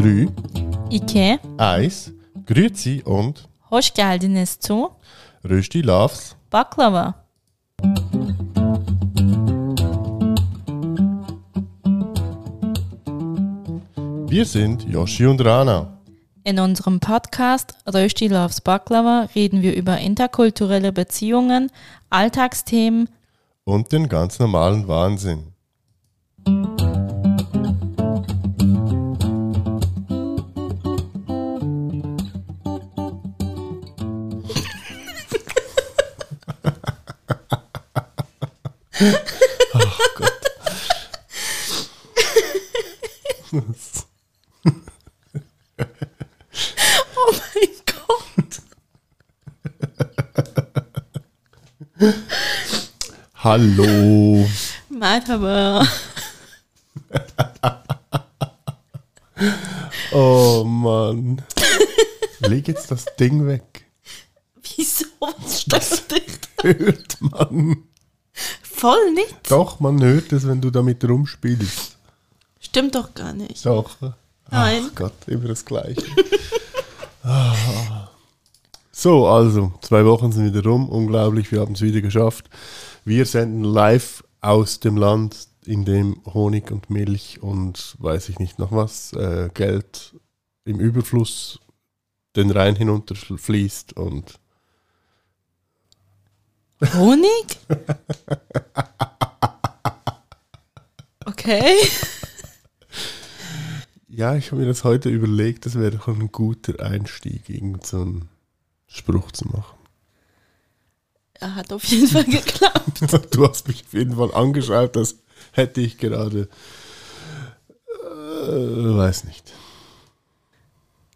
3, Ike, 1, Grüezi und hoş geldiniz zu Rösti Loves. Baklava. Wir sind Yoshi und Rana. In unserem Podcast Rösti Loves Baklava reden wir über interkulturelle Beziehungen, Alltagsthemen, Und den ganz normalen Wahnsinn. Hallo. Merhaba. Oh Mann. Leg jetzt das Ding weg. Wieso? Was stört dich? Hört man. Voll nicht. Doch, man hört es, wenn du damit rumspielst. Stimmt doch gar nicht. Doch. Nein. Ach Gott, immer das Gleiche. Ah. so, also, zwei Wochen sind wieder rum. Unglaublich, wir haben es wieder geschafft. Wir senden live aus dem Land, in dem Honig und Milch und weiß ich nicht noch was, äh, Geld im Überfluss den Rhein hinunterfließt und Honig? Okay. ja, ich habe mir das heute überlegt, das wäre doch ein guter Einstieg, irgend so einen Spruch zu machen. Er hat auf jeden Fall geklappt. Du hast mich auf jeden Fall angeschaut, das hätte ich gerade. Äh, weiß nicht.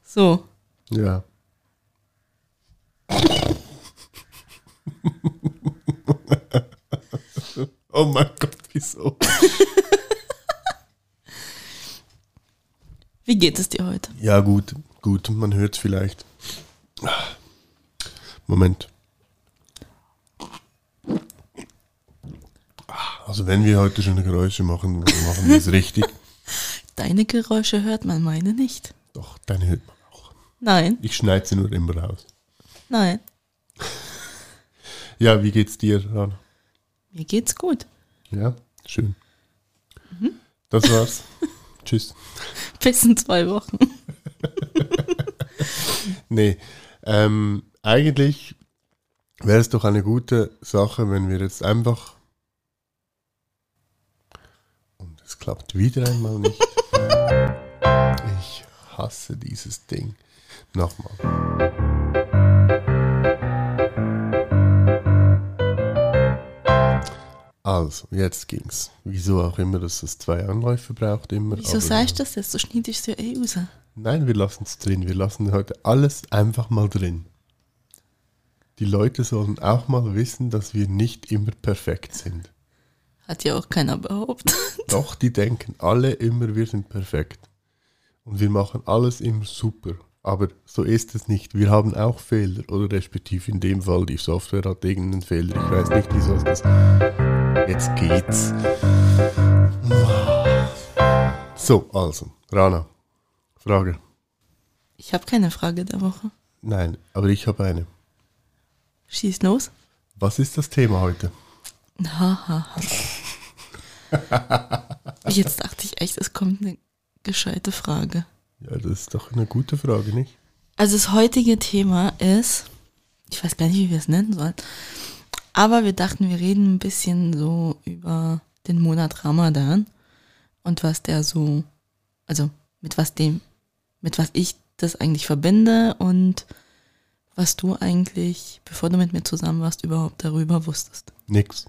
So. Ja. oh mein Gott, wieso? Wie geht es dir heute? Ja, gut, gut, man hört es vielleicht. Moment. Also, wenn wir heute schon Geräusche machen, machen wir es richtig. Deine Geräusche hört man, meine nicht. Doch, deine hört man auch. Nein, Ich schneide sie nur immer raus. nein. Ja, wie geht's dir, Rana? Mir geht's gut. Ja, schön. Das war's. Tschüss. Bis in zwei Wochen. Nee, ähm, eigentlich wäre es doch eine gute Sache, wenn wir jetzt einfach. Und es klappt wieder einmal nicht. ich hasse dieses Ding. Nochmal. Also, jetzt ging's. Wieso auch immer, dass es zwei Anläufe braucht, immer. Wieso sagst du das jetzt? Du schneidest ja eh raus. Nein, wir lassen es drin. Wir lassen heute alles einfach mal drin. Die Leute sollen auch mal wissen, dass wir nicht immer perfekt sind. Hat ja auch keiner behauptet. Doch, die denken alle immer, wir sind perfekt. Und wir machen alles immer super. Aber so ist es nicht. Wir haben auch Fehler. Oder respektive in dem Fall, die Software hat irgendeinen Fehler. Ich weiß nicht, wieso es das. Jetzt geht's. So, also, Rana. Frage. Ich habe keine Frage der Woche. Nein, aber ich habe eine. Schieß los. Was ist das Thema heute? Haha. Jetzt dachte ich echt, es kommt eine gescheite Frage. Ja, das ist doch eine gute Frage, nicht? Also das heutige Thema ist, ich weiß gar nicht, wie wir es nennen sollen, aber wir dachten, wir reden ein bisschen so über den Monat Ramadan und was der so, also mit was dem, mit was ich das eigentlich verbinde und was du eigentlich, bevor du mit mir zusammen warst, überhaupt darüber wusstest. Nix.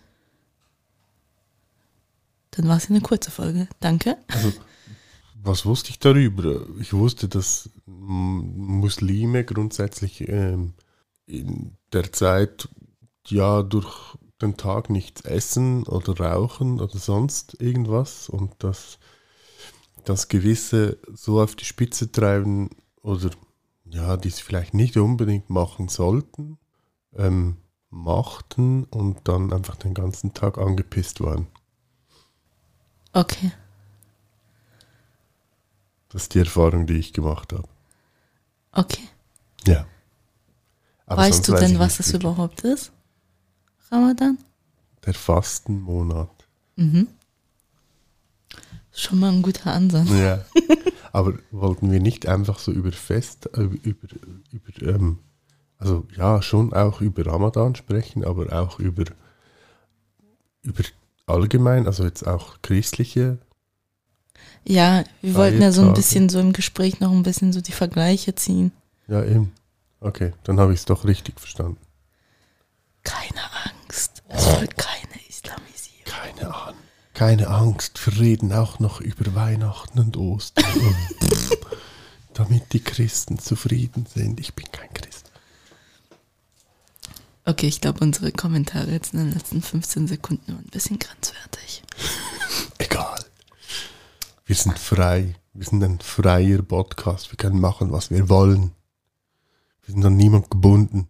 Dann war es eine kurze Folge. Danke. Also, was wusste ich darüber? Ich wusste, dass Muslime grundsätzlich ähm, in der Zeit ja durch den Tag nichts essen oder rauchen oder sonst irgendwas und dass das gewisse so auf die Spitze treiben oder ja, die es vielleicht nicht unbedingt machen sollten, ähm, machten und dann einfach den ganzen Tag angepisst waren. Okay. Das ist die Erfahrung, die ich gemacht habe. Okay. Ja. Aber weißt du weiß denn, ich was wirklich. überhaupt ist? Ramadan? Der Fastenmonat. Mhm. Schon mal ein guter Ansatz. Ja. Aber wollten wir nicht einfach so über Fest, äh, über, über ähm, also ja, schon auch über Ramadan sprechen, aber auch über, über allgemein, also jetzt auch christliche. Ja, wir wollten ja so ein bisschen so im Gespräch noch ein bisschen so die Vergleiche ziehen. Ja, eben. Okay, dann habe ich es doch richtig verstanden. Keine Angst. Es wird keine Islamisierung. Keine Ahnung. Keine Angst, wir reden auch noch über Weihnachten und Ostern. Damit die Christen zufrieden sind. Ich bin kein Christ. Okay, ich glaube, unsere Kommentare jetzt in den letzten 15 Sekunden waren ein bisschen grenzwertig. Egal. Wir sind frei. Wir sind ein freier Podcast. Wir können machen, was wir wollen. Wir sind an niemand gebunden.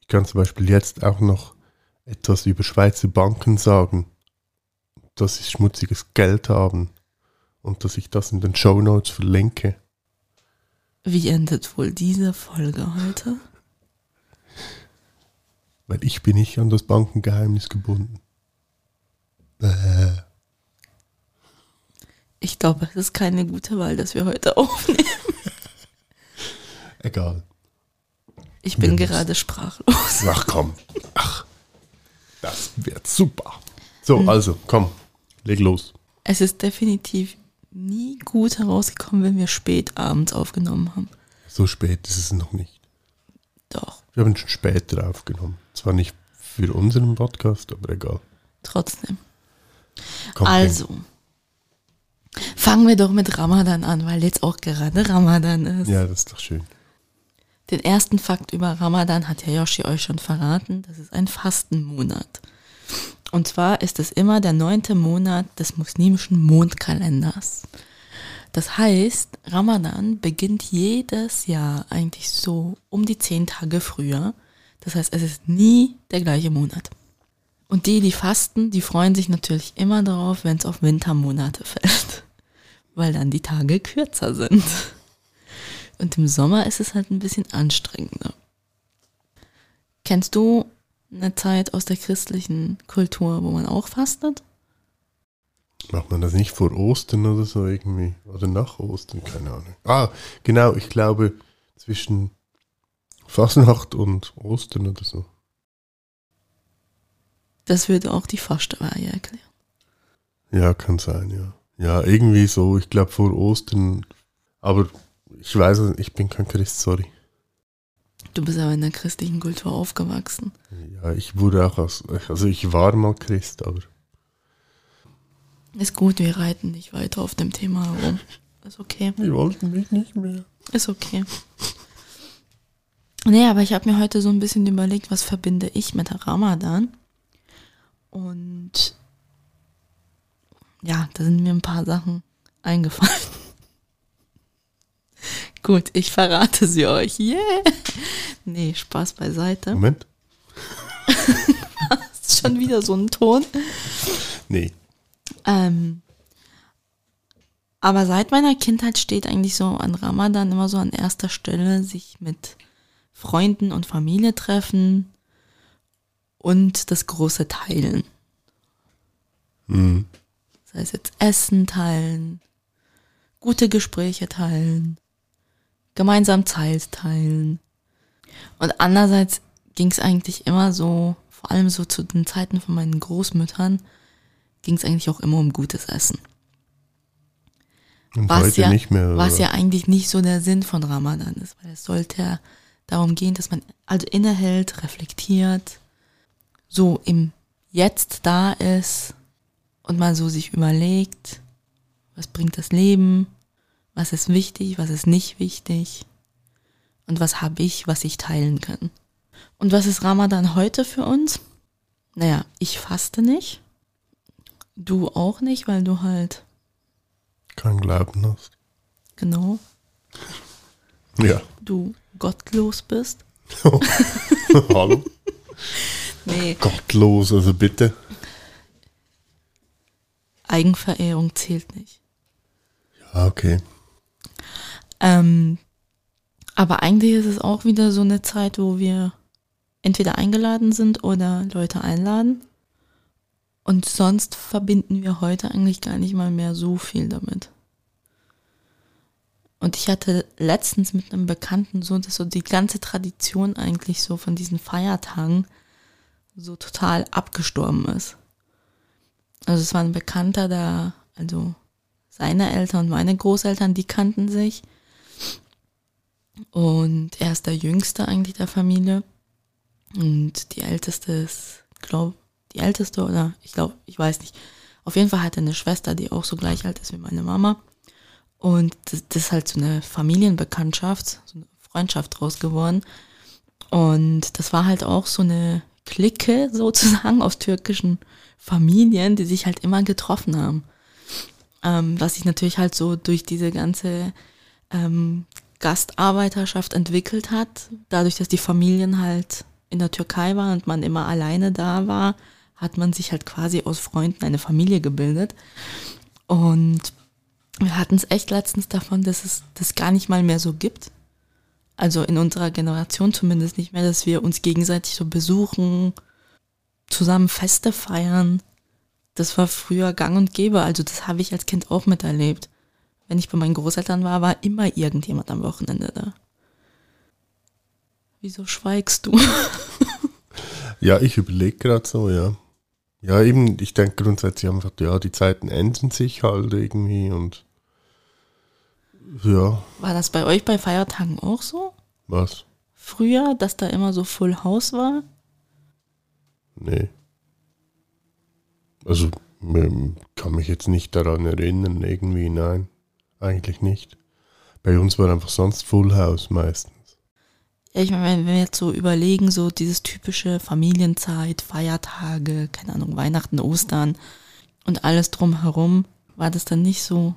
Ich kann zum Beispiel jetzt auch noch etwas über Schweizer Banken sagen. Dass sie schmutziges Geld haben. Und dass ich das in den Show Notes verlinke. Wie endet wohl diese Folge heute? Weil ich bin nicht an das Bankengeheimnis gebunden. Äh, Ich glaube, es ist keine gute Wahl, dass wir heute aufnehmen. egal. Ich bin Wir gerade sprachlos. Ach komm. Ach. Das wird super. So, also, komm. Leg los. Es ist definitiv nie gut herausgekommen, wenn wir spät abends aufgenommen haben. So spät ist es noch nicht. Doch, Wir haben schon später aufgenommen. Zwar nicht für unseren Podcast, aber egal. trotzdem. Komm, Also, fangen wir doch mit Ramadan an, weil jetzt auch gerade Ramadan ist. Ja, das ist doch schön. Den ersten Fakt über Ramadan hat ja Yoshi euch schon verraten. Das ist ein Fastenmonat. Und zwar ist es immer der neunte Monat des muslimischen Mondkalenders. Das heißt, Ramadan beginnt jedes Jahr eigentlich so um die zehn Tage früher. Das heißt, es ist nie der gleiche Monat. Und die, die fasten, die freuen sich natürlich immer darauf, wenn es auf Wintermonate fällt. Weil dann die Tage kürzer sind. Und im Sommer ist es halt ein bisschen anstrengender. Kennst du eine Zeit aus der christlichen Kultur, wo man auch fastet? Macht man das nicht vor Ostern oder so irgendwie? Oder nach Ostern? Keine Ahnung. Ah, genau, ich glaube zwischen Fasnacht und Ostern oder so. Das würde auch die Fastenweihe erklären. Ja, kann sein, ja. Ja, irgendwie so, ich glaube vor Ostern. Aber ich weiß ich bin kein Christ, sorry. Du bist aber in der christlichen Kultur aufgewachsen. Ja, ich wurde auch aus, also ich war mal Christ, aber Ist gut, wir reiten nicht weiter auf dem Thema herum. Ist okay. die wollten mich nicht mehr. Ist okay. Nee, aber ich habe mir heute so ein bisschen überlegt, was verbinde ich mit Ramadan. Und ja, da sind mir ein paar Sachen eingefallen. Gut, ich verrate sie euch. Yeah! Nee, Spaß beiseite. Moment. Das ist schon wieder so ein Ton. Nee. Ähm, aber seit meiner Kindheit steht eigentlich so an Ramadan immer so an erster Stelle, sich mit Freunden und Familie treffen und das große Teilen. Mhm. Sei es jetzt Essen teilen, gute Gespräche teilen, gemeinsam Zeit teilen. Und andererseits ging es eigentlich immer so, vor allem so zu den Zeiten von meinen Großmüttern, ging es eigentlich auch immer um gutes Essen. Und Was ja, nicht mehr. was ja eigentlich nicht so der Sinn von Ramadan ist, weil es sollte ja darum gehen, dass man also innehält, reflektiert, so im Jetzt da ist und mal so sich überlegt, was bringt das Leben, was ist wichtig, was ist nicht wichtig und was habe ich, was ich teilen kann. Und was ist Ramadan heute für uns? Naja, ich faste nicht, du auch nicht, weil du halt, Kein Glauben hast. genau, Ja. du gottlos bist. Hallo? Nee, Gottlos, also bitte. Eigenverehrung zählt nicht. Ja, okay. Ähm, aber eigentlich ist es auch wieder so eine Zeit, wo wir entweder eingeladen sind oder Leute einladen. Und sonst verbinden wir heute eigentlich gar nicht mal mehr so viel damit. Und ich hatte letztens mit einem Bekannten so, dass so die ganze Tradition eigentlich so von diesen Feiertagen so total abgestorben ist. Also es war ein Bekannter da, also seine Eltern und meine Großeltern, die kannten sich. Und er ist der Jüngste eigentlich der Familie. Und die Älteste ist, glaube die Älteste oder ich glaube, ich weiß nicht. Auf jeden Fall hat er eine Schwester, die auch so gleich alt ist wie meine Mama. Und das, das ist halt so eine Familienbekanntschaft, so eine Freundschaft draus geworden. Und das war halt auch so eine Clique sozusagen aus türkischen Familien, die sich halt immer getroffen haben. Ähm, was sich natürlich halt so durch diese ganze ähm, Gastarbeiterschaft entwickelt hat. Dadurch, dass die Familien halt in der Türkei waren und man immer alleine da war, hat man sich halt quasi aus Freunden eine Familie gebildet. Und wir hatten es echt letztens davon, dass es das gar nicht mal mehr so gibt. Also in unserer Generation zumindest nicht mehr, dass wir uns gegenseitig so besuchen, zusammen Feste feiern. Das war früher gang und gäbe. Also das habe ich als Kind auch miterlebt. Wenn ich bei meinen Großeltern war, war immer irgendjemand am Wochenende da. Wieso schweigst du? ja, ich überlege gerade so, ja. Ja, eben, ich denke grundsätzlich einfach, ja, die Zeiten ändern sich halt irgendwie und ja. War das bei euch bei Feiertagen auch so? Was? Früher, dass da immer so Full House war? Nee. Also, kann mich jetzt nicht daran erinnern, irgendwie, nein. Eigentlich nicht. Bei uns war einfach sonst Full House meistens. Ja, ich meine, wenn wir jetzt so überlegen, so dieses typische Familienzeit, Feiertage, keine Ahnung, Weihnachten, Ostern und alles drumherum, war das dann nicht so?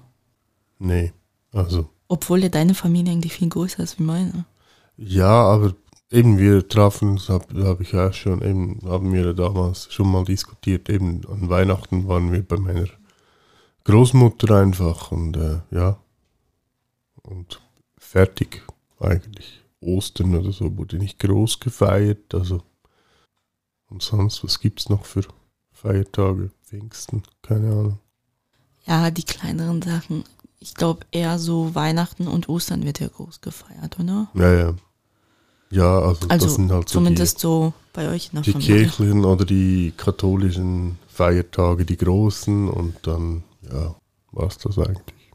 Nee, also. Obwohl ja deine Familie eigentlich viel größer ist wie meine. Ja, aber eben wir trafen, habe hab ich ja schon, eben haben wir damals schon mal diskutiert, eben an Weihnachten waren wir bei meiner Großmutter einfach und äh, ja. Und fertig eigentlich. Ostern oder so wurde nicht groß gefeiert. Also und sonst, was gibt es noch für Feiertage? Pfingsten, keine Ahnung. Ja, die kleineren Sachen. Ich glaube eher so Weihnachten und Ostern wird ja groß gefeiert, oder? Ja, ja. Ja, also, also das sind halt so zumindest die, so bei euch in der Die Familie. kirchlichen oder die katholischen Feiertage, die großen und dann, ja, war es das eigentlich.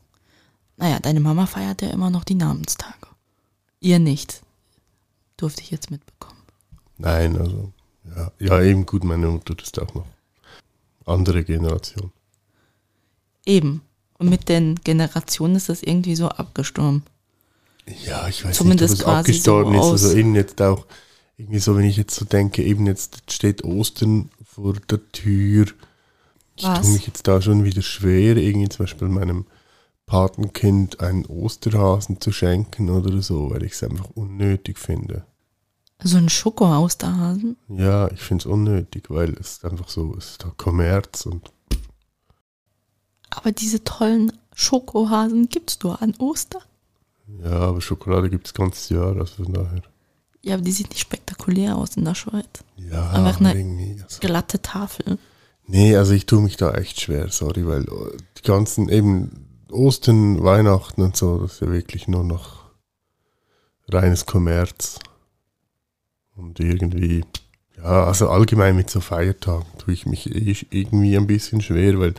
Naja, deine Mama feiert ja immer noch die Namenstage. Ihr nicht. Durfte ich jetzt mitbekommen. Nein, also, ja, ja eben gut, meine Mutter ist auch noch andere Generation. Eben. Und mit den Generationen ist das irgendwie so abgestorben. Ja, ich weiß Zumindest nicht, ob es abgestorben so ist. Also eben jetzt auch, irgendwie so, wenn ich jetzt so denke, eben jetzt steht Ostern vor der Tür. Ich Was? tue mich jetzt da schon wieder schwer, irgendwie zum Beispiel meinem Patenkind einen Osterhasen zu schenken oder so, weil ich es einfach unnötig finde. So ein Schoko-Osterhasen? Ja, ich finde es unnötig, weil es ist einfach so, es ist da Kommerz und. Aber diese tollen Schokohasen gibt's nur an Ostern. Ja, aber Schokolade gibt es ganzes Jahr, also von daher. Ja, aber die sieht nicht spektakulär aus in der Schweiz. Ja, Einfach eine. Also. Glatte Tafel. Nee, also ich tue mich da echt schwer, sorry, weil die ganzen eben Ostern, Weihnachten und so, das ist ja wirklich nur noch reines Kommerz. Und irgendwie, ja, also allgemein mit so Feiertagen tue ich mich eh irgendwie ein bisschen schwer, weil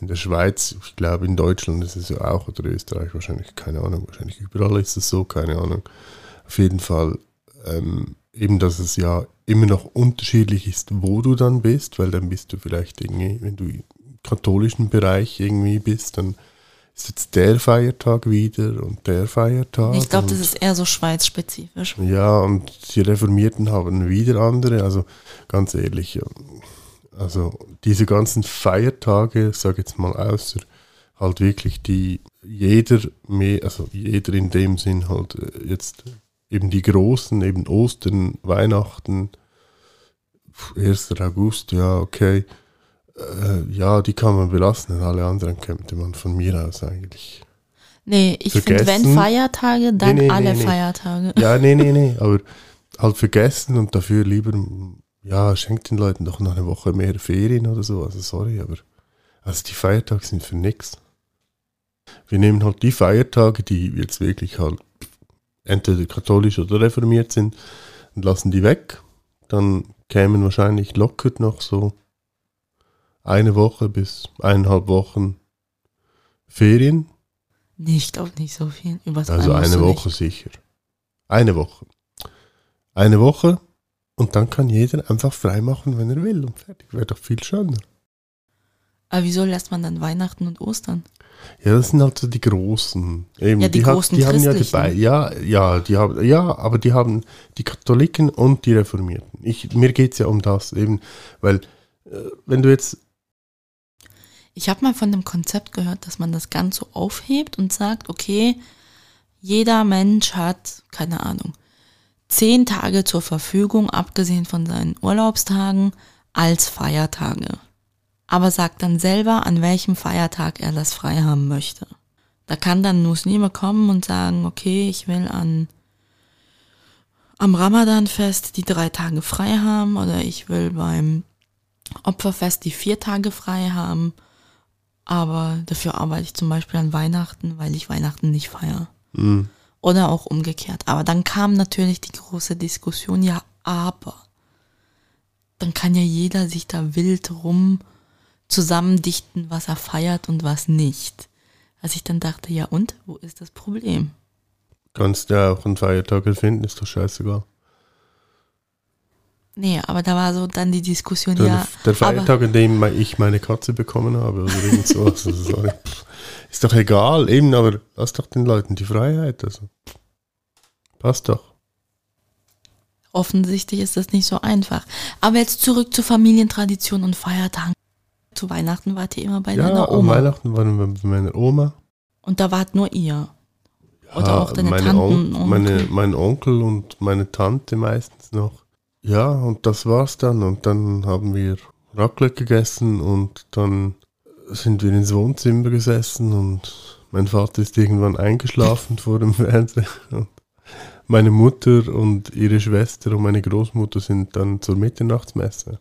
in der Schweiz, ich glaube in Deutschland ist es ja auch, oder Österreich wahrscheinlich, keine Ahnung, wahrscheinlich überall ist es so, keine Ahnung. Auf jeden Fall, ähm, eben, dass es ja immer noch unterschiedlich ist, wo du dann bist, weil dann bist du vielleicht irgendwie, wenn du im katholischen Bereich irgendwie bist, dann ist jetzt der Feiertag wieder und der Feiertag. Ich glaube, das ist eher so schweizspezifisch. ja, und die Reformierten haben wieder andere. Also ganz ehrlich, also diese ganzen Feiertage, sag jetzt mal außer halt wirklich die jeder mehr, also jeder in dem Sinn halt äh, jetzt eben die großen, eben Ostern, Weihnachten, 1. August, ja, okay. Äh, ja, die kann man belassen, alle anderen könnte man von mir aus eigentlich. Nee, ich finde, wenn. Feiertage, dann Nee, nee, alle nee. Feiertage. Ja, nee, nee, nee, aber halt vergessen und dafür lieber, ja, schenkt den Leuten doch noch eine Woche mehr Ferien oder so. Also sorry, aber also die Feiertage sind für nix. Wir nehmen halt die Feiertage, die jetzt wirklich halt entweder katholisch oder reformiert sind und lassen die weg. Dann kämen wahrscheinlich locker noch so eine Woche bis eineinhalb Wochen Ferien. Nee, ich glaube nicht so viel. Übers Also eine Woche sicher. Eine Woche. Eine Woche und dann kann jeder einfach frei machen, wenn er will und fertig. Wäre doch viel schöner. Nicht. Aber wieso lässt man dann Weihnachten und Ostern? Ja, das sind halt so die großen. Eben, Ja, die hat- großen die haben ja Christlichen. dabei. Ja, ja, die haben, ja, aber die haben die Katholiken und die Reformierten. Ich, mir geht es ja um das eben, weil äh, wenn du jetzt Ich habe mal von dem Konzept gehört, dass man das ganz so aufhebt und sagt, okay, jeder Mensch hat, keine Ahnung, zehn Tage zur Verfügung, abgesehen von seinen Urlaubstagen, als Feiertage. Aber sagt dann selber, an welchem Feiertag er das frei haben möchte. Da kann dann Muslime kommen und sagen, okay, ich will an am Ramadanfest die drei Tage frei haben oder ich will beim Opferfest die vier Tage frei haben aber dafür arbeite ich zum Beispiel an Weihnachten, weil ich Weihnachten nicht feiere. mh, Oder auch umgekehrt. Aber dann kam natürlich die große Diskussion, ja, aber dann kann ja jeder sich da wild rum zusammendichten, was er feiert und was nicht. Als ich dann dachte, ja und, wo ist das Problem? kannst du ja auch einen Feiertag erfinden, ist doch scheißegal. Nee, aber da war so dann die Diskussion, Der, ja, der Feiertag, an dem ich meine Katze bekommen habe oder irgend so. Also, Ist doch egal, eben, aber lass doch den Leuten die Freiheit. Also. Passt doch. offensichtlich ist das nicht so einfach. Aber jetzt zurück zu Familientradition und Feiertagen. Zu Weihnachten wart ihr immer bei Ja, deiner Oma. Weihnachten waren wir bei meiner Oma. Und da wart nur ihr. Oder Ja, auch deine meine Tanten On und meine, Onkel. mein Onkel und meine Tante meistens noch. Ja, und das war's dann. Und dann haben wir Raclette gegessen und dann sind wir ins Wohnzimmer gesessen und mein Vater ist irgendwann eingeschlafen vor dem Fernseher. Und meine Mutter und ihre Schwester und meine Großmutter sind dann zur Mitternachtsmesse.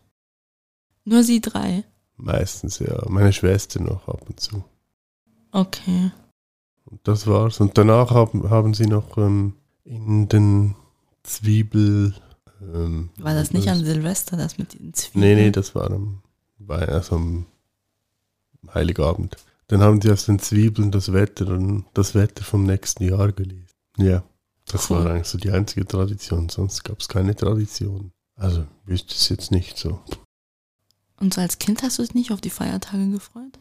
Nur sie drei. Meistens, ja. Meine Schwester noch ab und zu. Okay. Und das war's. Und danach haben, haben sie noch ähm, in den Zwiebel. Ähm, War das nicht an Silvester, das mit den Zwiebeln? Nee, nee, das war am, bei, also am Heiligabend. Dann haben die aus den Zwiebeln das Wetter und das Wetter vom nächsten Jahr gelesen. Ja, das Cool. war eigentlich so die einzige Tradition. Sonst gab es keine Tradition. Also wüsste es jetzt nicht so. Und so als Kind hast du dich nicht auf die Feiertage gefreut?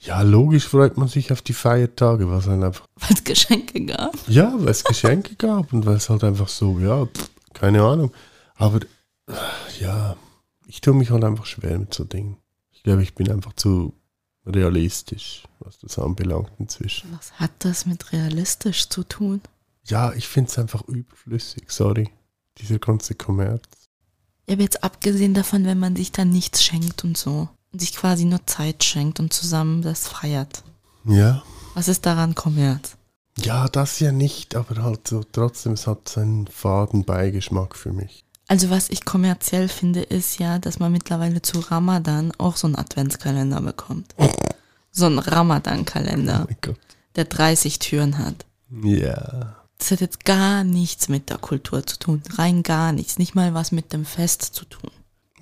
Ja, logisch freut man sich auf die Feiertage, was halt einfach Weil es Geschenke gab? Ja, weil es Geschenke gab und weil es halt einfach so, ja, pff, keine Ahnung. Aber ja, ich tue mich halt einfach schwer mit so Dingen. Ich glaube, ich bin einfach zu realistisch, was das anbelangt inzwischen. Was hat das mit realistisch zu tun? Ja, ich finde es einfach überflüssig, sorry. Dieser ganze Kommerz. Ja, aber jetzt abgesehen davon, wenn man sich dann nichts schenkt und so. Und sich quasi nur Zeit schenkt und zusammen das feiert. Ja. Was ist daran Kommerz? Ja, das ja nicht, aber halt so, trotzdem, es hat seinen faden Beigeschmack für mich. Also was ich kommerziell finde, ist ja, dass man mittlerweile zu Ramadan auch so einen Adventskalender bekommt. So einen Oh Ramadan-Kalender, Gott. der 30 Türen hat. Ja. Das hat jetzt gar nichts mit der Kultur zu tun. Rein gar nichts. Nicht mal was mit dem Fest zu tun.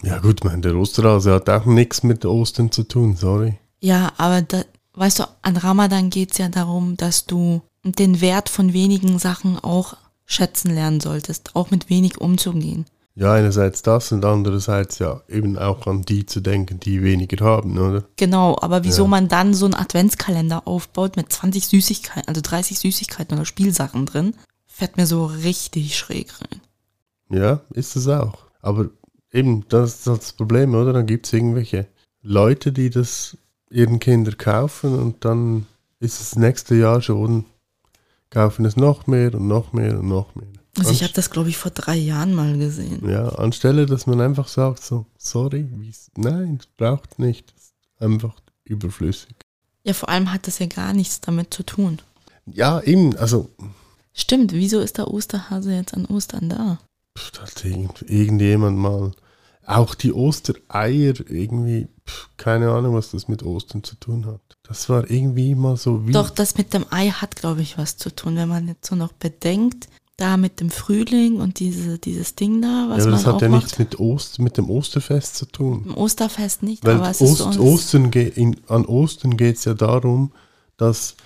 Ja gut, mein, der Osterhase hat auch nichts mit Ostern zu tun, sorry. Ja, aber da, weißt du, an Ramadan geht's ja darum, dass du den Wert von wenigen Sachen auch schätzen lernen solltest, auch mit wenig umzugehen. Ja, einerseits das und andererseits ja eben auch an die zu denken, die weniger haben, oder? Genau, aber wieso Ja. man dann so einen Adventskalender aufbaut mit 20 Süßigkeiten, also 30 Süßigkeiten oder Spielsachen drin, fährt mir so richtig schräg rein. Ja, ist es auch. Aber eben, das ist das Problem, oder? Dann gibt es irgendwelche Leute, die das ihren Kindern kaufen und dann ist es nächste Jahr schon, kaufen es noch mehr und noch mehr und noch mehr. Also ich habe das, glaube ich, vor drei Jahren mal gesehen. Ja, anstelle, dass man einfach sagt, so, sorry, wie's, nein, es braucht nicht, ist einfach überflüssig. Ja, vor allem hat das ja gar nichts damit zu tun. Ja, eben, also Stimmt, wieso ist der Osterhase jetzt an Ostern da? da hat irgend, irgendjemand mal, auch die Ostereier irgendwie, pff, keine Ahnung, was das mit Ostern zu tun hat. Das war irgendwie mal so wie, Doch, das mit dem Ei hat, glaube ich, was zu tun, wenn man jetzt so noch bedenkt, da mit dem Frühling und diese, dieses Ding da, ja, was aber man das hat auch ja macht. nichts mit, Ost, mit dem Osterfest zu tun. Im Osterfest nicht, Weil aber es ist Ost, so Ostern in, an Ostern geht es ja darum, dass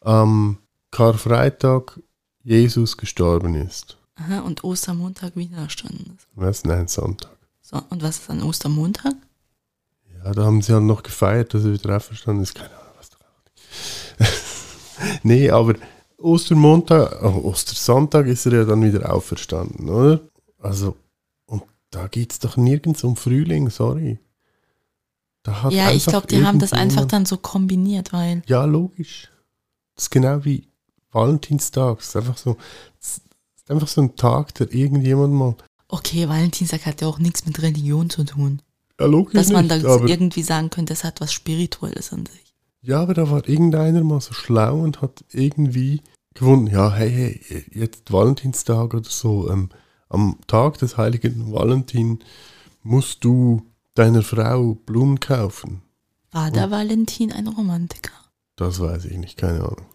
am Karfreitag Jesus gestorben ist. Aha, und Ostermontag widerstanden ist. Was? Nein, Sonntag. So, und was ist an Ostermontag? Ja, da haben sie halt noch gefeiert, dass er wieder auferstanden ist. Keine Ahnung, was da Nee, aber Ostermontag, oh, Ostersonntag ist er ja dann wieder auferstanden, oder? Also, und da geht es doch nirgends um Frühling, sorry. Da hat ja, ich glaube, die haben das einfach dann so kombiniert, weil, Ja, logisch. Das ist genau wie Valentinstag. Das ist einfach so, das ist einfach so ein Tag, der irgendjemand mal. okay, Valentinstag hat ja auch nichts mit Religion zu tun. Ja, logisch. Dass man nicht, da irgendwie sagen könnte, es hat was Spirituelles an sich. ja, aber da war irgendeiner mal so schlau und hat irgendwie gefunden, ja, hey, hey, jetzt Valentinstag oder so. Ähm, am Tag des heiligen Valentin musst du deiner Frau Blumen kaufen. War der Valentin ein Romantiker? Das weiß ich nicht, keine Ahnung.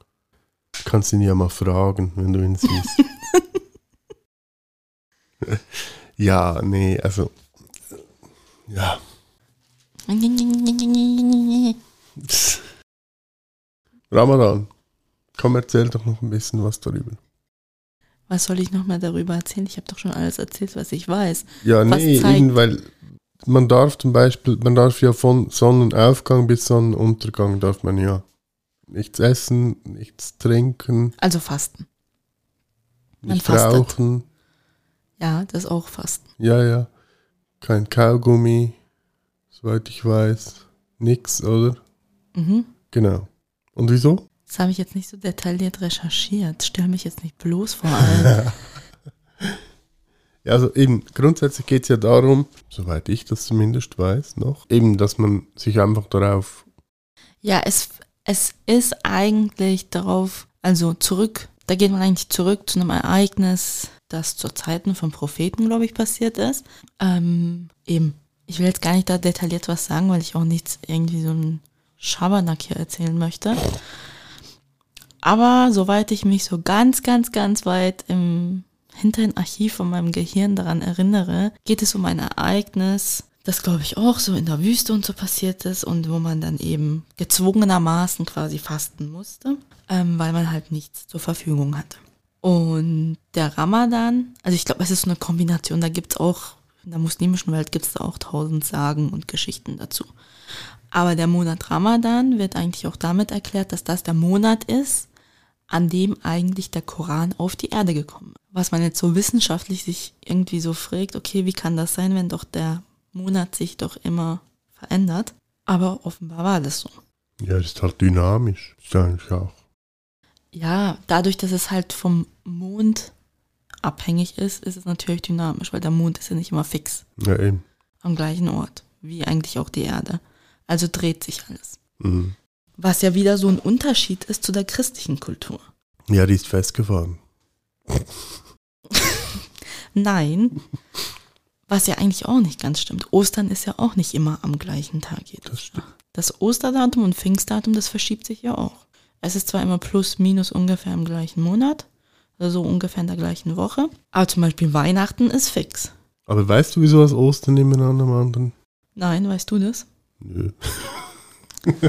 Du kannst ihn ja mal fragen, wenn du ihn siehst. ja, nee, also. Ja. Ramadan. Komm, erzähl doch noch ein bisschen was darüber. Was soll ich noch mehr darüber erzählen? Ich habe doch schon alles erzählt, was ich weiß. Ja, Was nee, eben, weil man darf zum Beispiel, man darf ja von Sonnenaufgang bis Sonnenuntergang darf man ja nichts essen, nichts trinken, Also Fasten. Man nicht fastet. rauchen. Ja, das auch Fasten. Ja, ja. Kein Kaugummi, soweit ich weiß. Nix, oder? Mhm. Genau. Und wieso? Das habe ich jetzt nicht so detailliert recherchiert. Stell mich jetzt nicht bloß vor allem. Ja, also eben, grundsätzlich geht es ja darum, soweit ich das zumindest weiß noch, eben, dass man sich einfach darauf, ja, es, es ist eigentlich darauf, also zurück, da geht man eigentlich zurück zu einem Ereignis, das zu Zeiten von Propheten, glaube ich, passiert ist. Ähm, eben, ich will jetzt gar nicht da detailliert was sagen, weil ich auch nichts irgendwie so ein Schabernack hier erzählen möchte. Aber soweit ich mich so ganz, ganz, ganz weit im hinteren Archiv von meinem Gehirn daran erinnere, geht es um ein Ereignis, das glaube ich auch so in der Wüste und so passiert ist und wo man dann eben gezwungenermaßen quasi fasten musste, ähm, weil man halt nichts zur Verfügung hatte. Und der Ramadan, also ich glaube, es ist so eine Kombination, da gibt's auch, in der muslimischen Welt gibt's da auch tausend Sagen und Geschichten dazu. Aber der Monat Ramadan wird eigentlich auch damit erklärt, dass das der Monat ist, an dem eigentlich der Koran auf die Erde gekommen ist. Was man jetzt so wissenschaftlich sich irgendwie so fragt, okay, wie kann das sein, wenn doch der Monat sich doch immer verändert? Aber offenbar war das so. ja, das ist halt dynamisch. Ist eigentlich auch. Ja, dadurch, dass es halt vom Mond abhängig ist, ist es natürlich dynamisch, weil der Mond ist ja nicht immer fix Ja, eben. am gleichen Ort, wie eigentlich auch die Erde. Also dreht sich alles. Mhm. Was ja wieder so ein Unterschied ist zu der christlichen Kultur. Ja, die ist festgefahren. Nein, was ja eigentlich auch nicht ganz stimmt. Ostern ist ja auch nicht immer am gleichen Tag jedes Das. Jahr. Das Osterdatum und Pfingstdatum, das verschiebt sich ja auch. Es ist zwar immer plus, minus ungefähr im gleichen Monat, also so ungefähr in der gleichen Woche, aber zum Beispiel Weihnachten ist fix. Aber weißt du, wieso das Ostern einem anderen? Nein, weißt du das? Nö.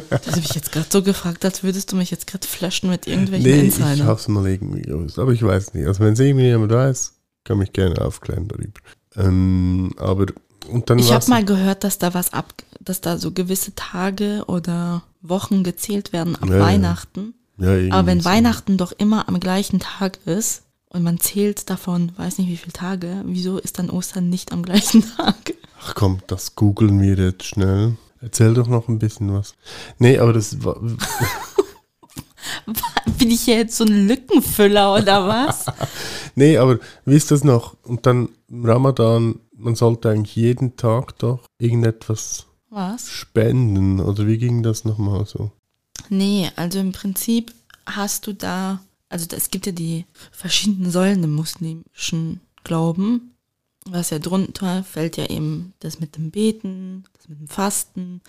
Das habe ich jetzt gerade so gefragt, als würdest du mich jetzt gerade flashen mit irgendwelchen Nee, ich Insidern. hab's mal irgendwie gewusst, aber ich weiß nicht. Also wenn es irgendwie jemand weiß, kann mich gerne aufklären darüber. Ähm, aber und dann Ich habe mal gehört, dass da was ab, dass da so gewisse Tage oder Wochen gezählt werden ab Ja, ja. Weihnachten. ja, irgendwie Aber wenn so. Weihnachten doch immer am gleichen Tag ist und man zählt davon, weiß nicht wie viele Tage, wieso ist dann Ostern nicht am gleichen Tag? Ach komm, das googeln wir jetzt schnell. Erzähl doch noch ein bisschen was. Nee, aber das war. Bin ich hier jetzt so ein Lückenfüller oder was? Nee, aber wie ist das noch? Und dann Ramadan, man sollte eigentlich jeden Tag doch irgendetwas Was? spenden. Oder wie ging das nochmal so? Nee, also im Prinzip hast du da, also es gibt ja die verschiedenen Säulen im muslimischen Glauben. Was ja drunter fällt ja eben das mit dem Beten, das mit dem Fasten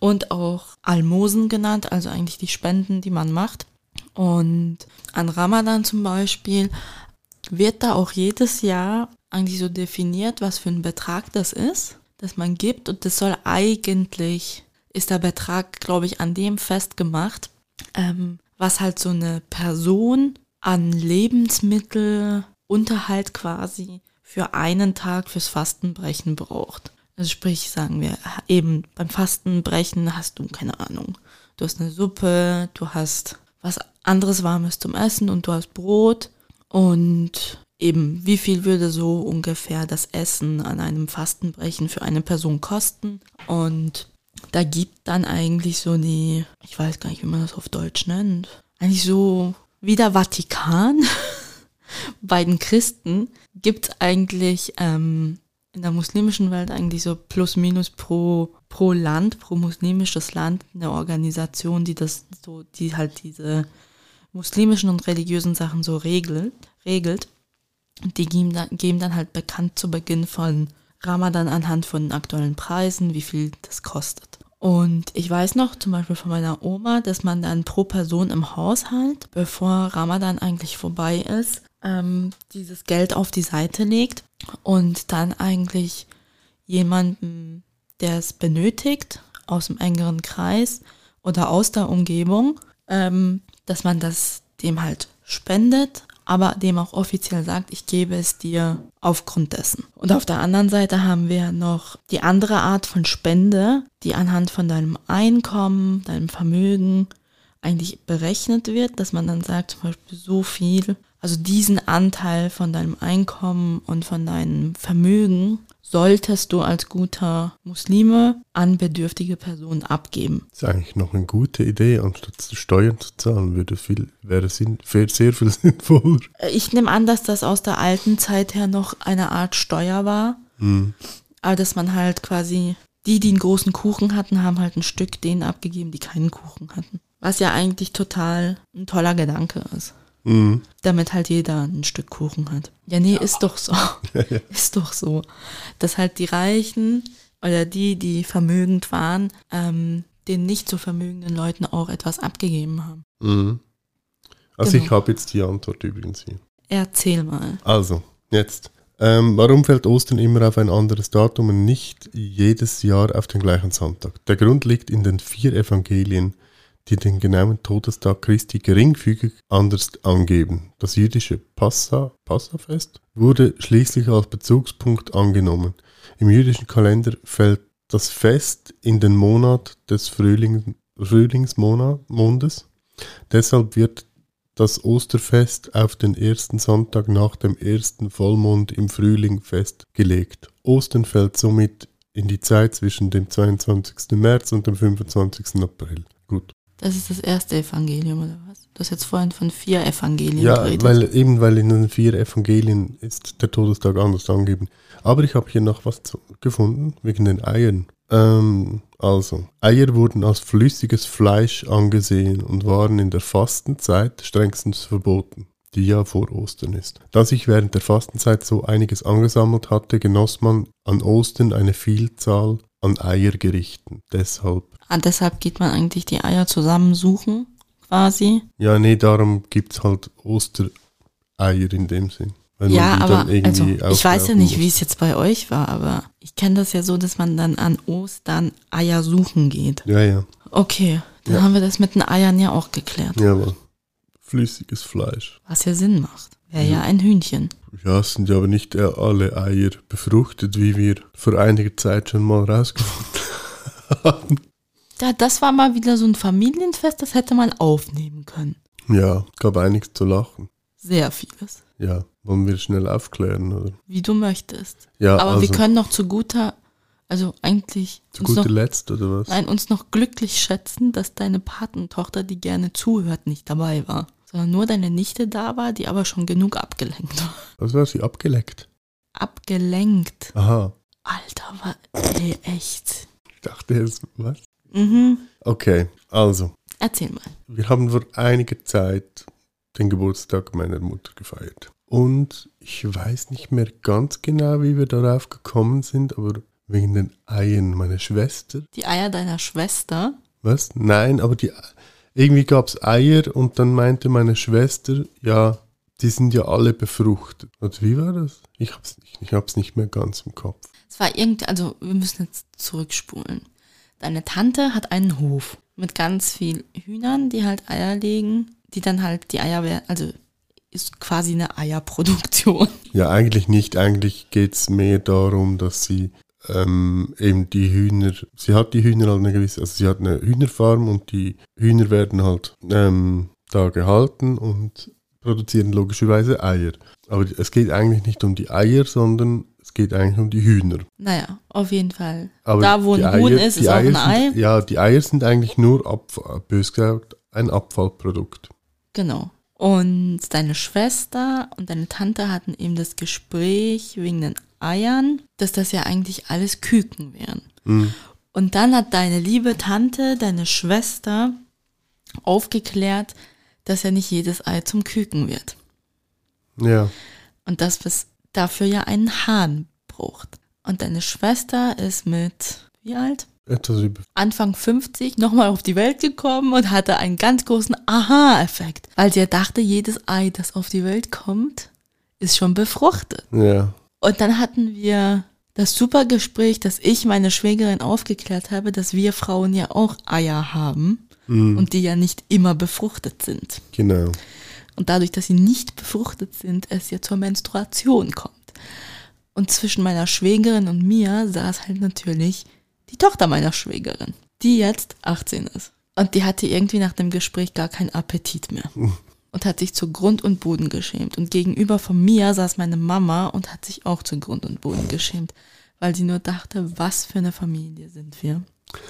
und auch Almosen genannt, also eigentlich die Spenden, die man macht. Und an Ramadan zum Beispiel wird da auch jedes Jahr eigentlich so definiert, was für ein Betrag das ist, das man gibt. Und das soll eigentlich, ist der Betrag, glaube ich, an dem festgemacht, ähm, was halt so eine Person an Lebensmittelunterhalt quasi für einen Tag fürs Fastenbrechen braucht. Also sprich, sagen wir, eben beim Fastenbrechen hast du keine Ahnung. Du hast eine Suppe, du hast was anderes Warmes zum Essen und du hast Brot und eben, wie viel würde so ungefähr das Essen an einem Fastenbrechen für eine Person kosten? Und da gibt dann eigentlich so die, ich weiß gar nicht, wie man das auf Deutsch nennt, eigentlich so wie der Vatikan bei den Christen gibt es eigentlich ähm, in der muslimischen Welt eigentlich so plus minus pro, pro Land, pro muslimisches Land eine Organisation, die das so, die halt diese muslimischen und religiösen Sachen so regelt, regelt. Die geben dann, geben dann halt bekannt zu Beginn von Ramadan anhand von aktuellen Preisen, wie viel das kostet. Und ich weiß noch zum Beispiel von meiner Oma, dass man dann pro Person im Haushalt, bevor Ramadan eigentlich vorbei ist, ähm, dieses Geld auf die Seite legt und dann eigentlich jemanden, der es benötigt, aus dem engeren Kreis oder aus der Umgebung, ähm, dass man das dem halt spendet, aber dem auch offiziell sagt, ich gebe es dir aufgrund dessen. Und auf der anderen Seite haben wir noch die andere Art von Spende, die anhand von deinem Einkommen, deinem Vermögen eigentlich berechnet wird, dass man dann sagt, zum Beispiel so viel, also diesen Anteil von deinem Einkommen und von deinem Vermögen solltest du als guter Muslime an bedürftige Personen abgeben. Das ist eigentlich noch eine gute Idee, anstatt Steuern zu zahlen, würde viel, wäre sinn, sehr viel sinnvoller. Ich nehme an, dass das aus der alten Zeit her noch eine Art Steuer war. Hm. Aber dass man halt quasi, die, die einen großen Kuchen hatten, haben halt ein Stück denen abgegeben, die keinen Kuchen hatten. Was ja eigentlich total ein toller Gedanke ist. Mhm. Damit halt jeder ein Stück Kuchen hat. Ja, nee, ist doch so. ist doch so. Dass halt die Reichen oder die, die vermögend waren, ähm, den nicht so vermögenden Leuten auch etwas abgegeben haben. Mhm. Also Genau. ich habe jetzt die Antwort übrigens hier. Erzähl mal. Also, jetzt. Ähm, warum fällt Ostern immer auf ein anderes Datum und nicht jedes Jahr auf den gleichen Sonntag? Der Grund liegt in den vier Evangelien, die den genauen Todestag Christi geringfügig anders angeben. Das jüdische Passa, Passafest wurde schließlich als Bezugspunkt angenommen. Im jüdischen Kalender fällt das Fest in den Monat des Frühling, Frühlingsmondes. Deshalb wird das Osterfest auf den ersten Sonntag nach dem ersten Vollmond im Frühling festgelegt. Ostern fällt somit in die Zeit zwischen dem 22. März und dem 25. April. Gut. Das ist das erste Evangelium, oder was? Du hast jetzt vorhin von vier Evangelien Ja, geredet. weil eben weil in den vier Evangelien ist der Todestag anders angegeben. Aber ich habe hier noch was zu, gefunden wegen den Eiern. Ähm, also, Eier wurden als flüssiges Fleisch angesehen und waren in der Fastenzeit strengstens verboten, die ja vor Ostern ist. Da sich während der Fastenzeit so einiges angesammelt hatte, genoss man an Ostern eine Vielzahl an Eiergerichten. Deshalb. ah, deshalb geht man eigentlich die Eier zusammensuchen, quasi. Ja, nee, darum gibt es halt Ostereier in dem Sinn. Ja, aber also, ich weiß ja nicht, wie es jetzt bei euch war, aber ich kenne das ja so, dass man dann an Ostern Eier suchen geht. Ja, ja. Okay, dann Ja. haben wir das mit den Eiern ja auch geklärt, Jawohl. Flüssiges Fleisch. was ja Sinn macht. Wäre ja ein Hühnchen. Ja, es sind ja aber nicht äh, alle Eier befruchtet, wie wir vor einiger Zeit schon mal rausgefunden haben. Ja, das war mal wieder so ein Familienfest, das hätte man aufnehmen können. Ja, gab einiges zu lachen. Sehr vieles. Ja, wollen wir schnell aufklären, oder? Wie du möchtest. Ja, Aber also wir können noch zu guter, also eigentlich zu guter noch, Letzt, oder was? nein, uns noch glücklich schätzen, dass deine Patentochter, die gerne zuhört, nicht dabei war. Sondern nur deine Nichte da war, die aber schon genug abgelenkt war. Was war sie? Abgeleckt? Abgelenkt. Aha. Alter, war, ey, echt. Ich dachte jetzt, was? Mhm. Okay, also. Erzähl mal. Wir haben vor einiger Zeit den Geburtstag meiner Mutter gefeiert. Und ich weiß nicht mehr ganz genau, wie wir darauf gekommen sind, aber wegen den Eiern meiner Schwester. Die Eier deiner Schwester? Was? Nein, aber die irgendwie gab es Eier und dann meinte meine Schwester, ja, die sind ja alle befruchtet. Und wie war das? Ich hab's nicht, ich hab's nicht mehr ganz im Kopf. Es war irgendwie, also wir müssen jetzt zurückspulen. Deine Tante hat einen Hof mit ganz viel Hühnern, die halt Eier legen, die dann halt die Eier, also ist quasi eine Eierproduktion. Ja, eigentlich nicht. Eigentlich geht's mehr darum, dass sie ähm, eben die Hühner, sie hat die Hühner halt eine gewisse, also sie hat eine Hühnerfarm und die Hühner werden halt ähm, da gehalten und produzieren logischerweise Eier. Aber es geht eigentlich nicht um die Eier, sondern es geht eigentlich um die Hühner. Naja, auf jeden Fall. Aber da, wo die ein Huhn Eier- ist, die ist auch ein Eier Ei. Sind, ja, die Eier sind eigentlich nur, Abfall, bös gesagt, ein Abfallprodukt. Genau. Und deine Schwester und deine Tante hatten eben das Gespräch wegen den Eiern, dass das ja eigentlich alles Küken wären. Mhm. Und dann hat deine liebe Tante, deine Schwester, aufgeklärt, dass ja nicht jedes Ei zum Küken wird. Ja, Und dass es dafür ja einen Hahn braucht. Und deine Schwester ist mit, wie alt? über. Anfang 50 nochmal auf die Welt gekommen und hatte einen ganz großen Aha-Effekt, weil sie ja dachte, jedes Ei, das auf die Welt kommt, ist schon befruchtet. Ja, Und dann hatten wir das super Gespräch, dass ich meine Schwägerin aufgeklärt habe, dass wir Frauen ja auch Eier haben mhm. und die ja nicht immer befruchtet sind. genau. Und dadurch, dass sie nicht befruchtet sind, es ja zur Menstruation kommt. Und zwischen meiner Schwägerin und mir saß halt natürlich die Tochter meiner Schwägerin, die jetzt 18 ist. Und die hatte irgendwie nach dem Gespräch gar keinen Appetit mehr. Und hat sich zu Grund und Boden geschämt. Und gegenüber von mir saß meine Mama und hat sich auch zu Grund und Boden geschämt. Weil sie nur dachte, was für eine Familie sind wir?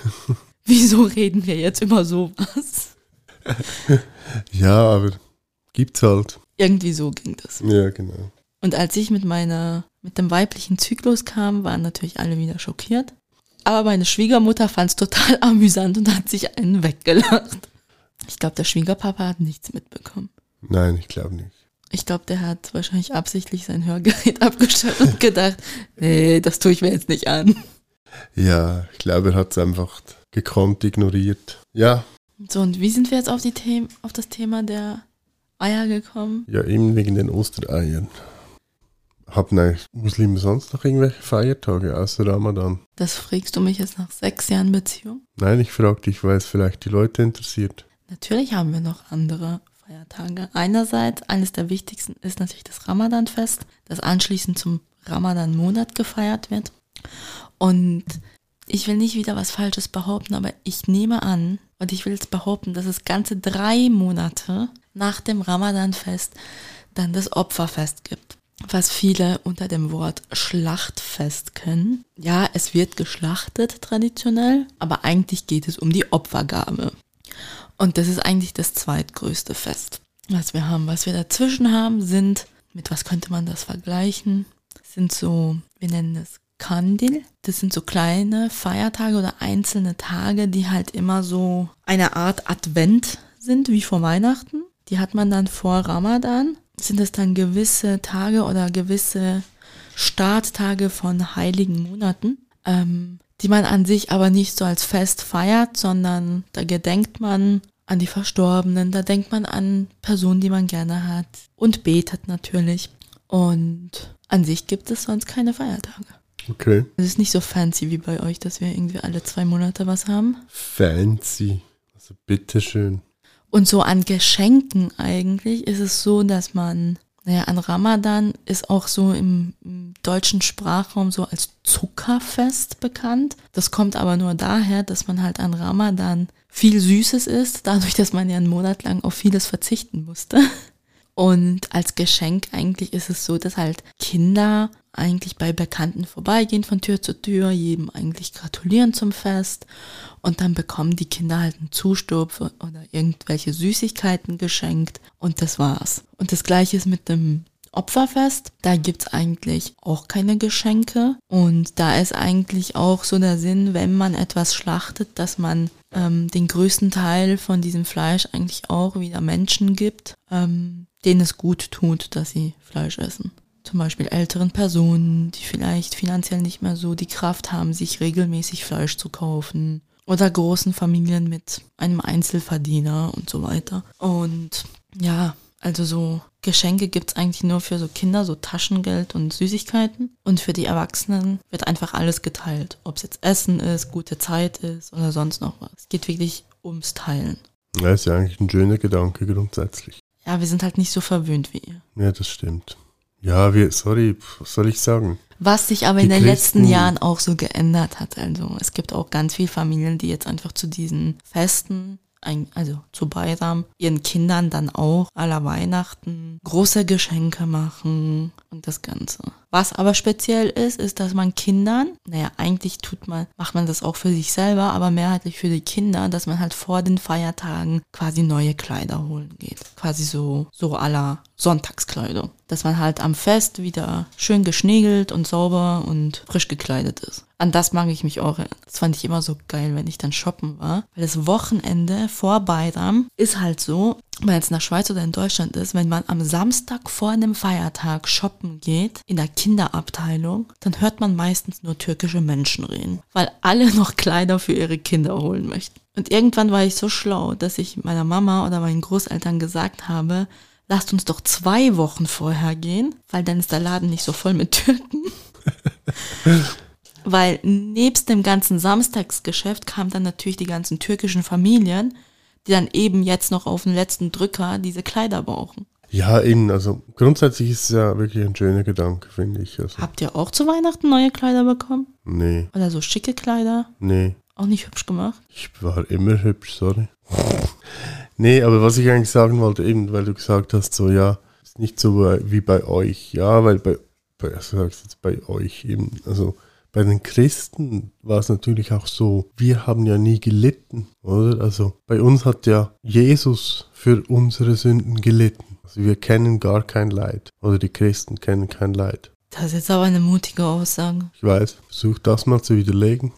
Wieso reden wir jetzt über sowas? Ja, aber gibt's halt. Irgendwie so ging das. Ja, genau. Und als ich mit meiner, mit dem weiblichen Zyklus kam, waren natürlich alle wieder schockiert. Aber meine Schwiegermutter fand es total amüsant und hat sich einen weggelacht. Ich glaube, der Schwiegerpapa hat nichts mitbekommen. Nein, ich glaube nicht. Ich glaube, der hat wahrscheinlich absichtlich sein Hörgerät abgestellt und gedacht, nee, das tue ich mir jetzt nicht an. Ja, ich glaube, er hat es einfach gekonnt ignoriert. Ja, So, und wie sind wir jetzt auf, die Themen, auf das Thema der Eier gekommen? ja, eben wegen den Ostereiern. Haben eigentlich Muslime sonst noch irgendwelche Feiertage außer Ramadan? Das fragst du mich jetzt nach sechs Jahren Beziehung? Nein, ich frage dich, weil es vielleicht die Leute interessiert. Natürlich haben wir noch andere Feiertage. Einerseits, eines der wichtigsten ist natürlich das Ramadanfest, das anschließend zum Ramadan-Monat gefeiert wird. Und ich will nicht wieder was Falsches behaupten, aber ich nehme an, und ich will jetzt behaupten, dass es ganze drei Monate nach dem Ramadanfest dann das Opferfest gibt. Was viele unter dem Wort Schlachtfest kennen. Ja, es wird geschlachtet traditionell, aber eigentlich geht es um die Opfergabe. Und das ist eigentlich das zweitgrößte Fest, was wir haben. Was wir dazwischen haben, sind, mit was könnte man das vergleichen? Sind so, wir nennen es Kandil. Das sind so kleine Feiertage oder einzelne Tage, die halt immer so eine Art Advent sind, wie vor Weihnachten. Die hat man dann vor Ramadan. Sind es dann gewisse Tage oder gewisse Starttage von heiligen Monaten, ähm, die man an sich aber nicht so als Fest feiert, sondern da gedenkt man an die Verstorbenen, da denkt man an Personen, die man gerne hat und betet natürlich. Und an sich gibt es sonst keine Feiertage. Okay. Es ist nicht so fancy wie bei euch, dass wir irgendwie alle zwei Monate was haben. Fancy. Also bitteschön. Und so an Geschenken eigentlich ist es so, dass man, naja, an Ramadan ist auch so im, deutschen Sprachraum so als Zuckerfest bekannt. Das kommt aber nur daher, dass man halt an Ramadan viel Süßes isst, dadurch, dass man ja einen Monat lang auf vieles verzichten musste. Und als Geschenk eigentlich ist es so, dass halt Kinder eigentlich bei Bekannten vorbeigehen von Tür zu Tür, jedem eigentlich gratulieren zum Fest und dann bekommen die Kinder halt einen Zustupf oder irgendwelche Süßigkeiten geschenkt und das war's. Und das gleiche ist mit dem Opferfest. Da gibt's eigentlich auch keine Geschenke und da ist eigentlich auch so der Sinn, wenn man etwas schlachtet, dass man ähm, den größten Teil von diesem Fleisch eigentlich auch wieder Menschen gibt, ähm, denen es gut tut, dass sie Fleisch essen. Zum Beispiel älteren Personen, die vielleicht finanziell nicht mehr so die Kraft haben, sich regelmäßig Fleisch zu kaufen. Oder großen Familien mit einem Einzelverdiener und so weiter. Und ja, also so Geschenke gibt's eigentlich nur für so Kinder, so Taschengeld und Süßigkeiten. Und für die Erwachsenen wird einfach alles geteilt. Ob es jetzt Essen ist, gute Zeit ist oder sonst noch was. Es geht wirklich ums Teilen. Ja, ist ja eigentlich ein schöner Gedanke grundsätzlich. Ja, wir sind halt nicht so verwöhnt wie ihr. Ja, das stimmt. Ja, wir, sorry, was soll ich sagen? Was sich aber Die in den letzten Christen- Jahren auch so geändert hat. Also es gibt auch ganz viele Familien, die jetzt einfach zu diesen Festen, ein- also zu Bayram, ihren Kindern dann auch aller Weihnachten große Geschenke machen und das Ganze. Was aber speziell ist, ist, dass man Kindern, naja, eigentlich tut man, macht man das auch für sich selber, aber mehrheitlich für die Kinder, dass man halt vor den Feiertagen quasi neue Kleider holen geht. Quasi so, so aller Sonntagskleidung. Dass man halt am Fest wieder schön geschnegelt und sauber und frisch gekleidet ist. An das mag ich mich auch. Das fand ich immer so geil, wenn ich dann shoppen war. Weil das Wochenende vor Bayram ist halt so, wenn man jetzt nach Schweiz oder in Deutschland ist, wenn man am Samstag vor einem Feiertag shoppen geht, in der Kinderabteilung, dann hört man meistens nur türkische Menschen reden, weil alle noch Kleider für ihre Kinder holen möchten. Und irgendwann war ich so schlau, dass ich meiner Mama oder meinen Großeltern gesagt habe, lasst uns doch zwei Wochen vorher gehen, weil dann ist der Laden nicht so voll mit Türken. Weil nebst dem ganzen Samstagsgeschäft kamen dann natürlich die ganzen türkischen Familien, die dann eben jetzt noch auf den letzten Drücker diese Kleider brauchen. Ja, eben, also grundsätzlich ist es ja wirklich ein schöner Gedanke, finde ich. Also, Habt ihr auch zu Weihnachten neue Kleider bekommen? nee, Oder so schicke Kleider? nee. Auch nicht hübsch gemacht? Ich war immer hübsch, sorry. nee, aber was ich eigentlich sagen wollte, eben, weil du gesagt hast, so, ja, ist nicht so wie bei euch. Ja, weil bei, bei also sagst jetzt bei euch eben, also bei den Christen war es natürlich auch so, wir haben ja nie gelitten, oder? Also bei uns hat ja Jesus für unsere Sünden gelitten. Also wir kennen gar kein Leid. Oder die Christen kennen kein Leid. Das ist jetzt aber eine mutige Aussage. Ich weiß, versuch das mal zu widerlegen.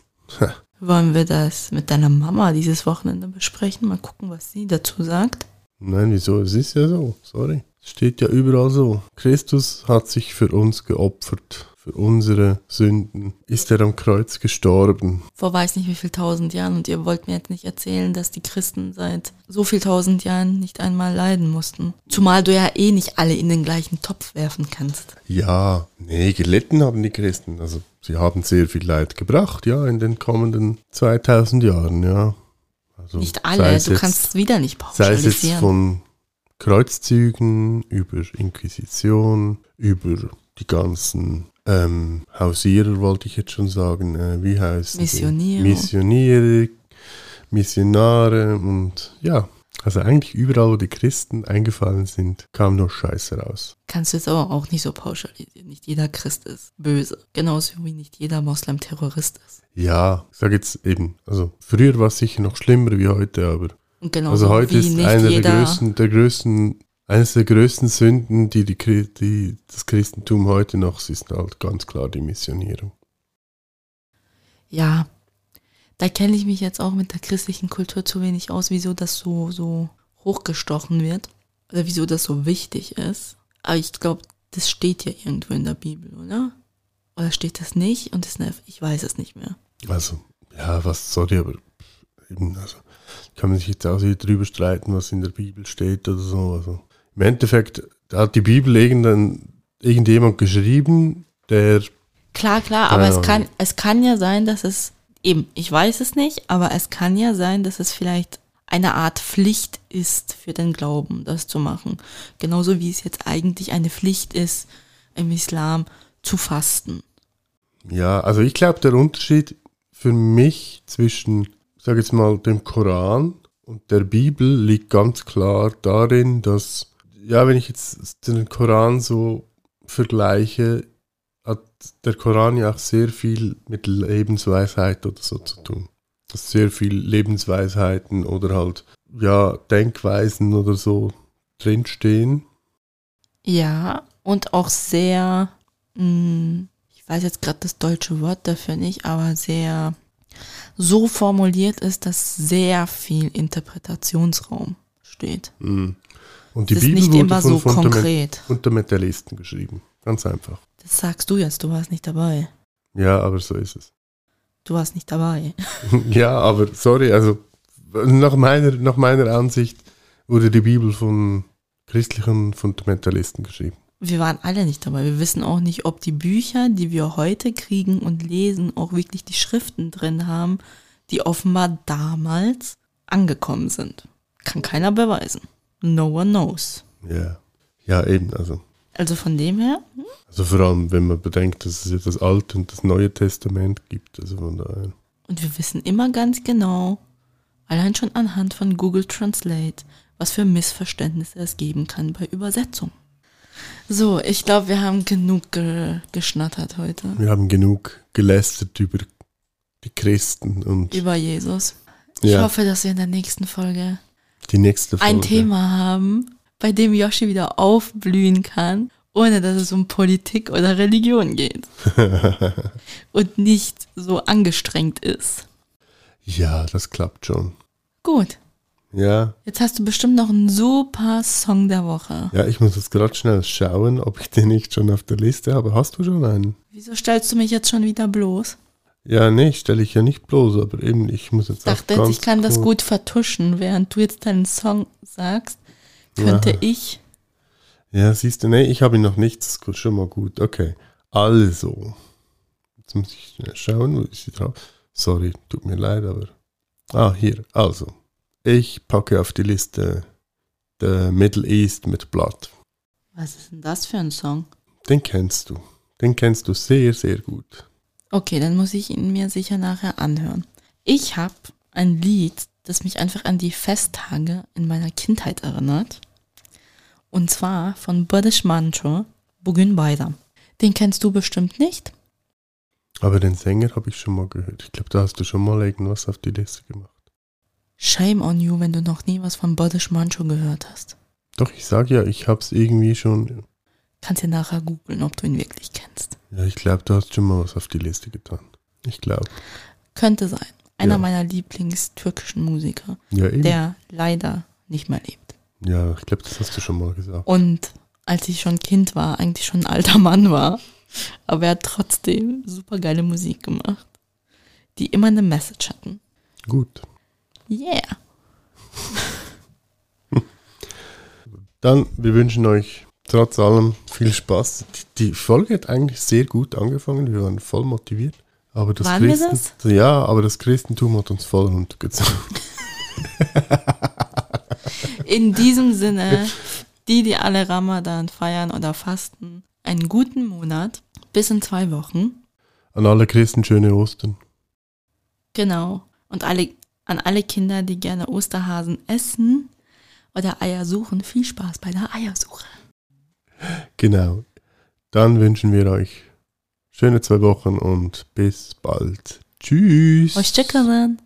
Wollen wir das mit deiner Mama dieses Wochenende besprechen? Mal gucken, was sie dazu sagt. Nein, wieso? Es ist ja so. Sorry. Es steht ja überall so. Christus hat sich für uns geopfert. Für unsere Sünden ist er am Kreuz gestorben. Vor weiß nicht wie viel tausend Jahren und ihr wollt mir jetzt nicht erzählen, dass die Christen seit so viel tausend Jahren nicht einmal leiden mussten. Zumal du ja eh nicht alle in den gleichen Topf werfen kannst. Ja, nee, gelitten haben die Christen. Also sie haben sehr viel Leid gebracht, ja, in den kommenden 2000 Jahren, ja. Also, Nicht alle, du jetzt- kannst es wieder nicht Sei es jetzt pauschalisieren. von Kreuzzügen über Inquisition, über die ganzen ähm, Hausierer, wollte ich jetzt schon sagen, äh, wie heißt Missioniere. Missioniere, Missionare und ja, also eigentlich überall, wo die Christen eingefallen sind, kam nur Scheiße raus. Kannst du jetzt aber auch nicht so pauschalisieren. Nicht jeder Christ ist böse. Genauso wie nicht jeder Moslem Terrorist ist. Ja, ich sage jetzt eben, also früher war es sicher noch schlimmer wie heute, aber Und genauso Also heute ist nicht eine der größten, der größten, eines der größten Sünden, die, die, die das Christentum heute noch ist, halt ganz klar die Missionierung. Ja, da kenne ich mich jetzt auch mit der christlichen Kultur zu wenig aus, wieso das so, so hochgestochen wird. Oder wieso das so wichtig ist. Aber ich glaube, das steht ja irgendwo in der Bibel, oder? Oder steht das nicht? Und ist ich weiß es nicht mehr. Also, ja, was, sorry, aber eben, also, kann man sich jetzt auch wieder drüber streiten, was in der Bibel steht oder so. Also, Im Endeffekt da hat die Bibel irgendein, irgendjemand geschrieben, der, Klar, klar, aber es kann, es kann ja sein, dass es eben, ich weiß es nicht, aber es kann ja sein, dass es vielleicht eine Art Pflicht ist für den Glauben, das zu machen. Genauso wie es jetzt eigentlich eine Pflicht ist, im Islam zu fasten. ja, also ich glaube, der Unterschied für mich zwischen, ich sage jetzt mal, dem Koran und der Bibel liegt ganz klar darin, dass, ja, wenn ich jetzt den Koran so vergleiche, hat der Koran ja auch sehr viel mit Lebensweisheit oder so zu tun. Dass sehr viel Lebensweisheiten oder halt, ja, Denkweisen oder so drinstehen. Ja, und auch sehr, mh, ich weiß jetzt gerade das deutsche Wort dafür nicht, aber sehr so formuliert ist, dass sehr viel Interpretationsraum steht. Mhm. Und die ist Bibel nicht wurde immer von so Fundament konkret. Fundamentalisten geschrieben. Ganz einfach. Das sagst du jetzt, du warst nicht dabei. Ja, aber so ist es. Du warst nicht dabei. ja, aber sorry, also nach meiner, nach meiner Ansicht wurde die Bibel von christlichen Fundamentalisten geschrieben. Wir waren alle nicht dabei. Wir wissen auch nicht, ob die Bücher, die wir heute kriegen und lesen, auch wirklich die Schriften drin haben, die offenbar damals angekommen sind. Kann keiner beweisen. No one knows. Ja. Ja, eben, also. Also von dem her, Also vor allem, wenn man bedenkt, dass es ja das Alte und das Neue Testament gibt. Also von daher. und wir wissen immer ganz genau, allein schon anhand von Google Translate, was für Missverständnisse es geben kann bei Übersetzung. So, ich glaube, wir haben genug ge geschnattert heute Wir haben genug gelästert über die Christen und über Jesus. Ich ja, hoffe, dass wir in der nächsten Folge die nächste Folge. ein Thema haben, bei dem Yoshi wieder aufblühen kann, ohne dass es um Politik oder Religion geht. Und nicht so angestrengt ist. Ja, das klappt schon. Gut, Ja, jetzt hast du bestimmt noch einen super Song der Woche. ja, ich muss jetzt gerade schnell schauen, ob ich den nicht schon auf der Liste habe. Hast du schon einen? Wieso stellst du mich jetzt schon wieder bloß? Ja, nee, stelle ich ja nicht bloß, aber eben, ich muss jetzt Ich dachte jetzt, ich kann das gut vertuschen, während du jetzt deinen Song sagst, könnte Aha. ich. Ja, siehst du, nee, ich habe ihn noch nicht, das ist schon mal gut. Okay, also. Jetzt muss ich schnell schauen, wo ist sie drauf? Sorry, tut mir leid, aber. Ah, hier, also. Ich packe auf die Liste The Middle East mit Blood. Was ist denn das für ein Song? Den kennst du. Den kennst du sehr, sehr gut. Okay, dann muss ich ihn mir sicher nachher anhören. Ich habe ein Lied, das mich einfach an die Festtage in meiner Kindheit erinnert. Und zwar von Barış Manço, Bugün Bayram. Den kennst du bestimmt nicht. Aber den Sänger habe ich schon mal gehört. Ich glaube, da hast du schon mal irgendwas auf die Liste gemacht. Shame on you, wenn du noch nie was von Barış Manço gehört hast. Doch, ich sage ja, ich habe es irgendwie schon. Kannst ja nachher googeln, ob du ihn wirklich kennst. Ja, ich glaube, du hast schon mal was auf die Liste getan. Ich glaube. Könnte sein. Einer Ja. meiner Lieblingstürkischen Musiker, Ja, der leider nicht mehr lebt. Ja, ich glaube, das hast du schon mal gesagt. Und als ich schon Kind war, eigentlich schon ein alter Mann war, aber er hat trotzdem super geile Musik gemacht, die immer eine Message hatten. Gut. Yeah. Dann, wir wünschen euch trotz allem viel Spaß. Die, die Folge hat eigentlich sehr gut angefangen. Wir waren voll motiviert. Aber das Waren Christen, Ja, aber das Christentum hat uns voll runtergezogen. In diesem Sinne, die, die alle Ramadan feiern oder fasten, einen guten Monat, bis in zwei Wochen. An alle Christen schöne Ostern. Genau. Und alle, an alle Kinder, die gerne Osterhasen essen oder Eier suchen, viel Spaß bei der Eiersuche. Genau. Dann wünschen wir euch schöne zwei Wochen und bis bald. Tschüss. Hoşçakalın.